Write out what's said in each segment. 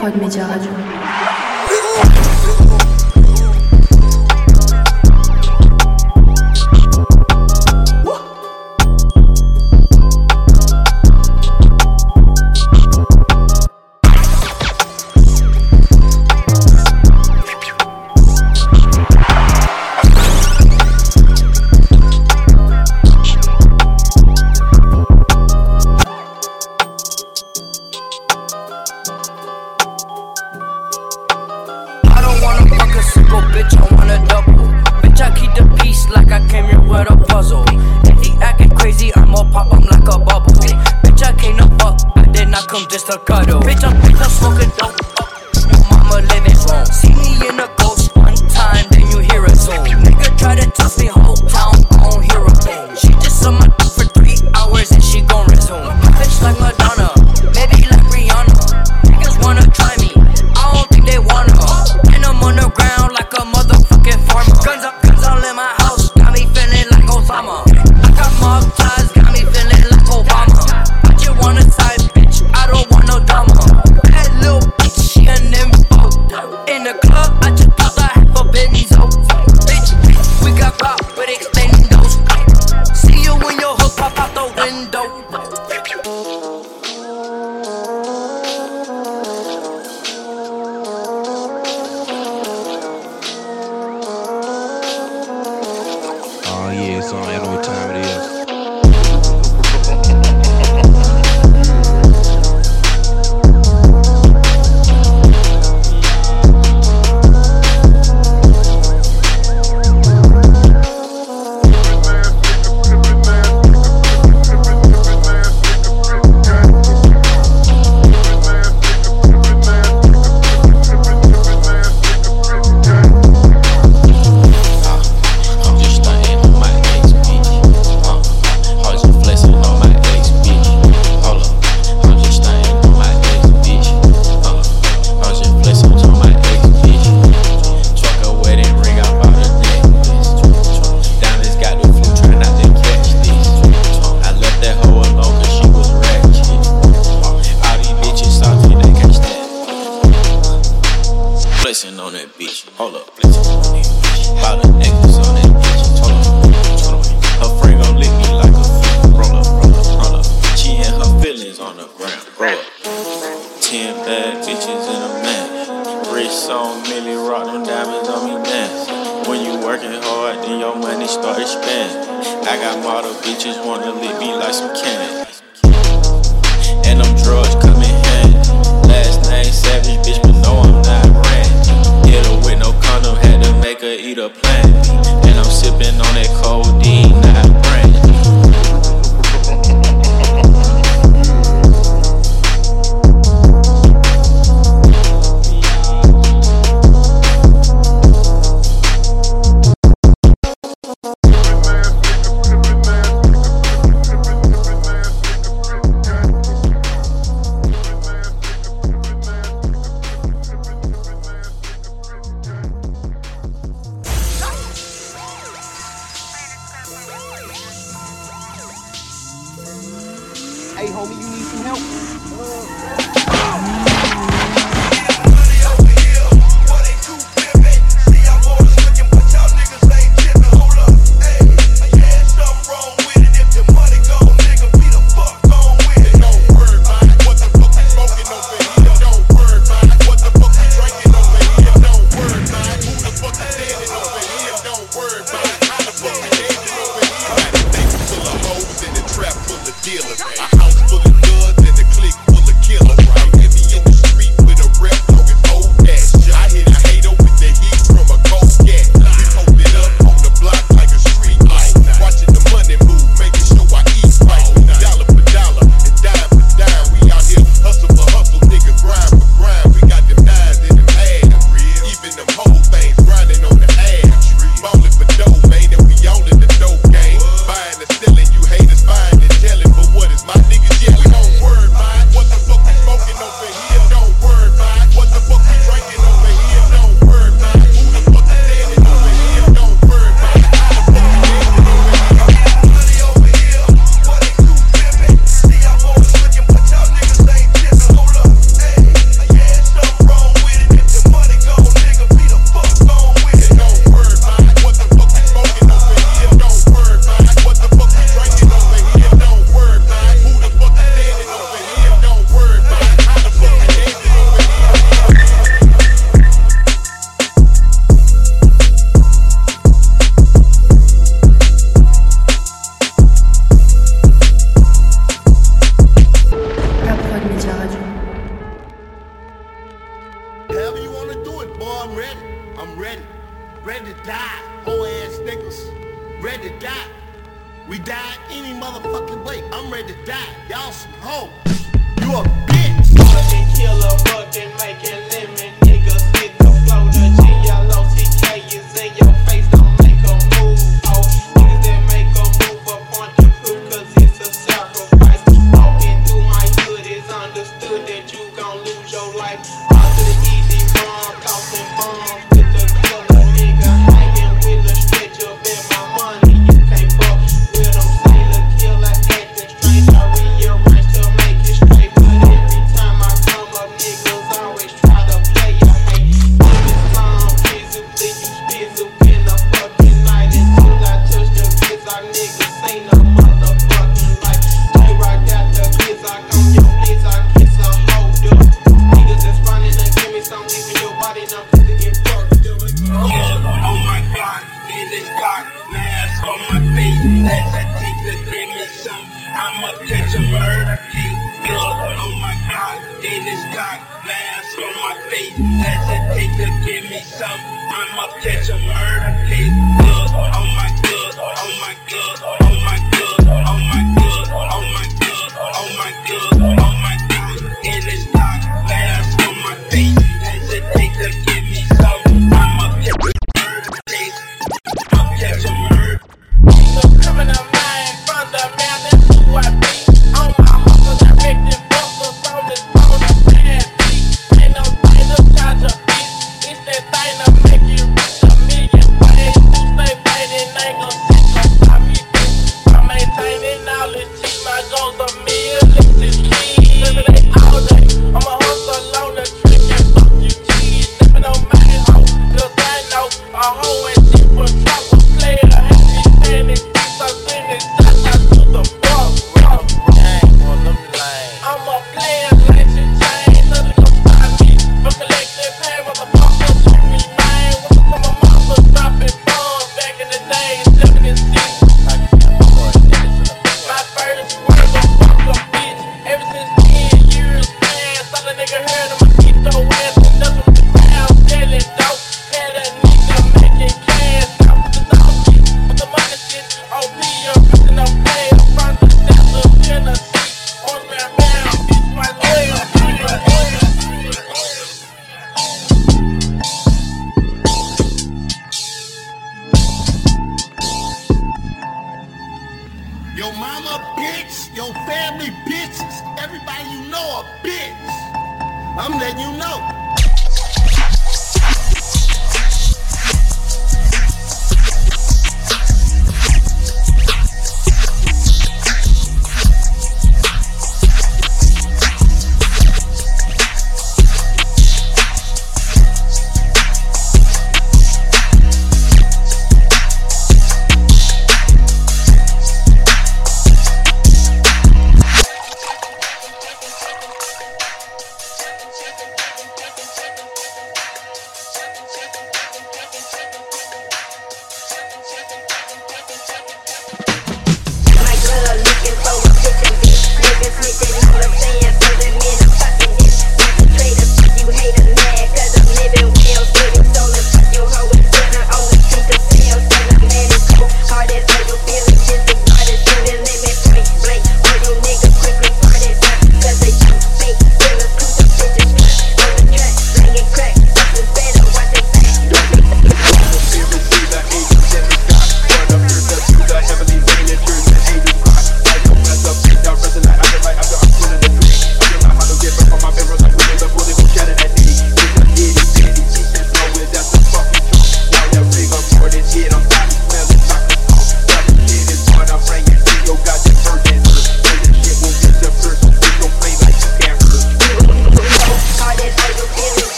Prod Média Radio. need the peace like I came here with a puzzle. If he acting crazy, I'ma pop him like a bubble. Bitch, I can't no fuck, I did not come just to cuddle. Bitch, I'm, bitch, I'm smoking dope. it's on any time of the year.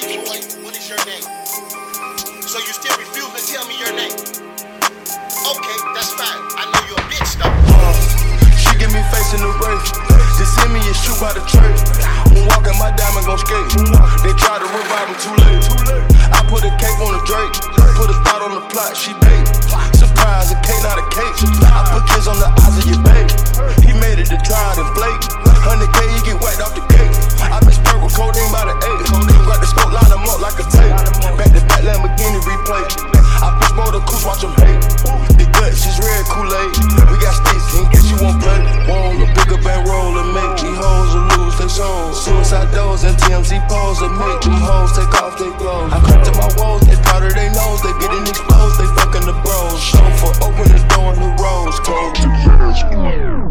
wife and what is your name? So you still refuse to tell me your name. Okay, that's fine. I know you're a bitch though. Uh, she give me face in the race. They send me a shoe by the tray. I'm walking, my diamond gon' skate. They try to revive me too late. I put a cape on the Drake. Put a thought on the plot, she bait. Surprise, a K, not a cake. I put kids on the eyes of your babe. He made it to try and Blake. 100K, he get whacked off the cake. I been with codeine by the eight. You got the smoke line them up like a tape. Back to back Lamborghini replay. I push more the coops, watch them hate. The guts is red Kool-Aid. We got sticks, in case you want blood. Won't a bigger bank roll and make these hoes or lose their souls. Suicide doors and TMZ poles and make these hoes take off their clothes. I come to my walls, they powder their nose, they getting exposed, they fucking the bros. Show for opening door and the roads, cold.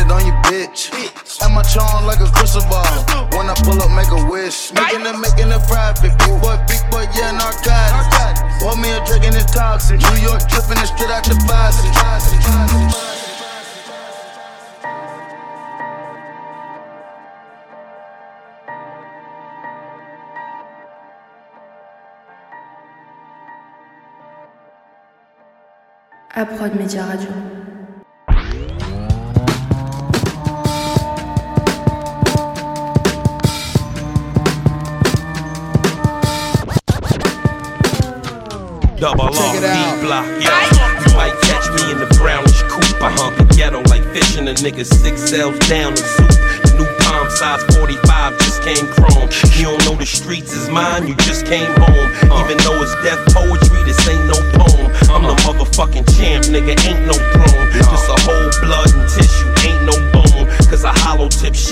Bitch. And my charm like a crystal ball. When I pull up, make a wish. Making it, making it private. Big boy, big boy, yeah, narcotics. Pour me a drink and it's toxic. New York dripping it straight out the faucet. Aprod Média Radio. Double R. D block, yeah. You might catch me in the brownish coupe. I hump the ghetto like fishing a nigga six cells down the soup. The new palm size 45 just came chrome. You don't know the streets is mine, you just came home. Even though it's death poetry, this ain't no poem. I'm the motherfucking champ, nigga, ain't no throne. Just a whole blood and tissue, ain't no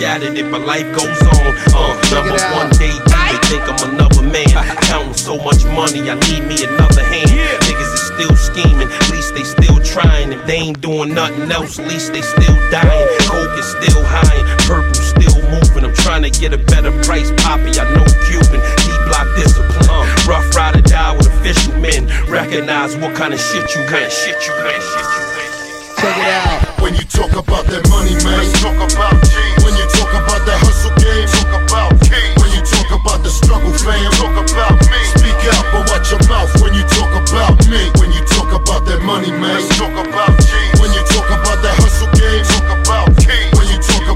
shattered it, but life goes on. Uh, number one day, they think I'm another man. Counting so much money, I need me another hand. Niggas is still scheming, at least they still trying. If they ain't doing nothing else, at least they still dying. Coke is still high, and purple still moving. I'm trying to get a better price, Poppy. I know Cuban, D block discipline. Ruff Ryder die with official men. Recognize what kind of shit you kind of shit you kind shit you Check it out. When you talk about that money, man, let's talk about G. When you talk about that hustle game, talk about King. When you talk about the struggle, fam, talk about me. Speak out, but watch your mouth when you talk about me. When you talk about that money, man, let's talk about G. When you talk about that hustle game, talk about King.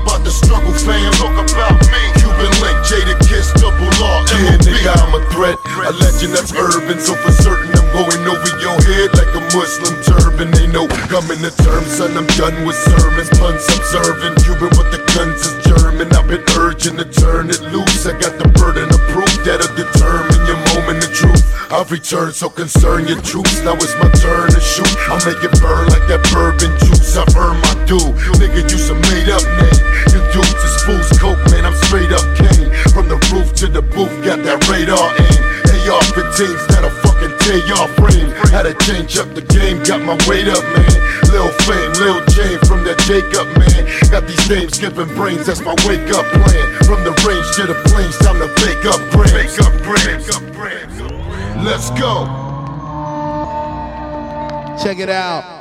When you talk about the struggle, fam, talk about me. Cuban link, Jadakiss, double R, yeah, nigga, I'm a threat, a legend that's urban. So for certain, I'm going over your head like a Muslim turban. They know coming to terms, son. I'm done with sermons, puns observing. Cuban, but the guns is German. I've been urging to turn it loose. I got the burden of proof that'll determine I've returned, so concern your troops. Now it's my turn to shoot. I'll make it burn like that bourbon juice. I've earned my due. Nigga, you some made up name. You dudes is fools coke, man. I'm straight up Kane. From the roof to the booth, got that radar aim. AR-15s that'll fucking tear your frame. Had to change up the game, got my weight up, man. Lil Fame, Lil Jane from that Jacob, man. Got these names skipping brains, that's my wake up plan. From the range to the plains, time to bake up grams. Up grams. Let's go. Check it out.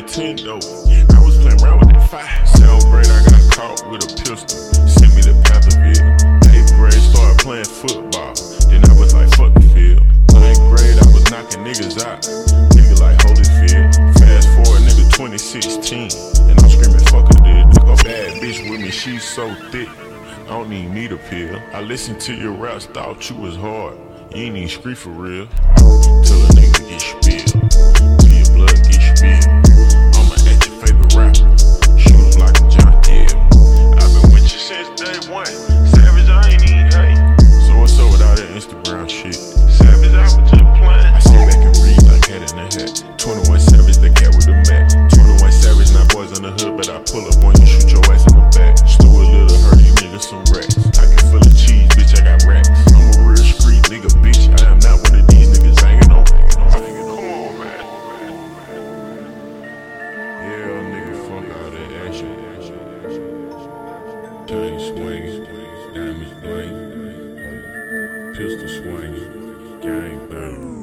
Nintendo. I was playing around with that five. Celebrate, I got caught with a pistol. Sent me the path of it. Eighth grade, started playing football. Then I was like, fuck the field. Ninth grade, I was knocking niggas out. Nigga like holy fear. Fast forward, nigga 2016. And I'm screaming, fuck it, dude. A bad bitch with me, she's so thick. I don't even need a pill. I listened to your raps, thought you was hard. You ain't even street for real. Till a nigga get spilled around. swing, damage, blade, pistol swing, gang bang.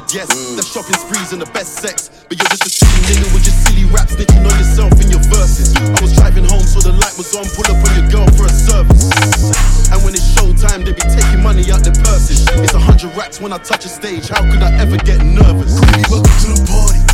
said yes. Mm. The shopping sprees and the best sex. But you're just a silly nigga with your silly raps, snitching on yourself in your verses. I was driving home, so the light was on. Pull up on your girl for a service. And when it's showtime, they be taking money out their purses. It's a hundred racks when I touch a stage. How could I ever get nervous? Welcome to the party.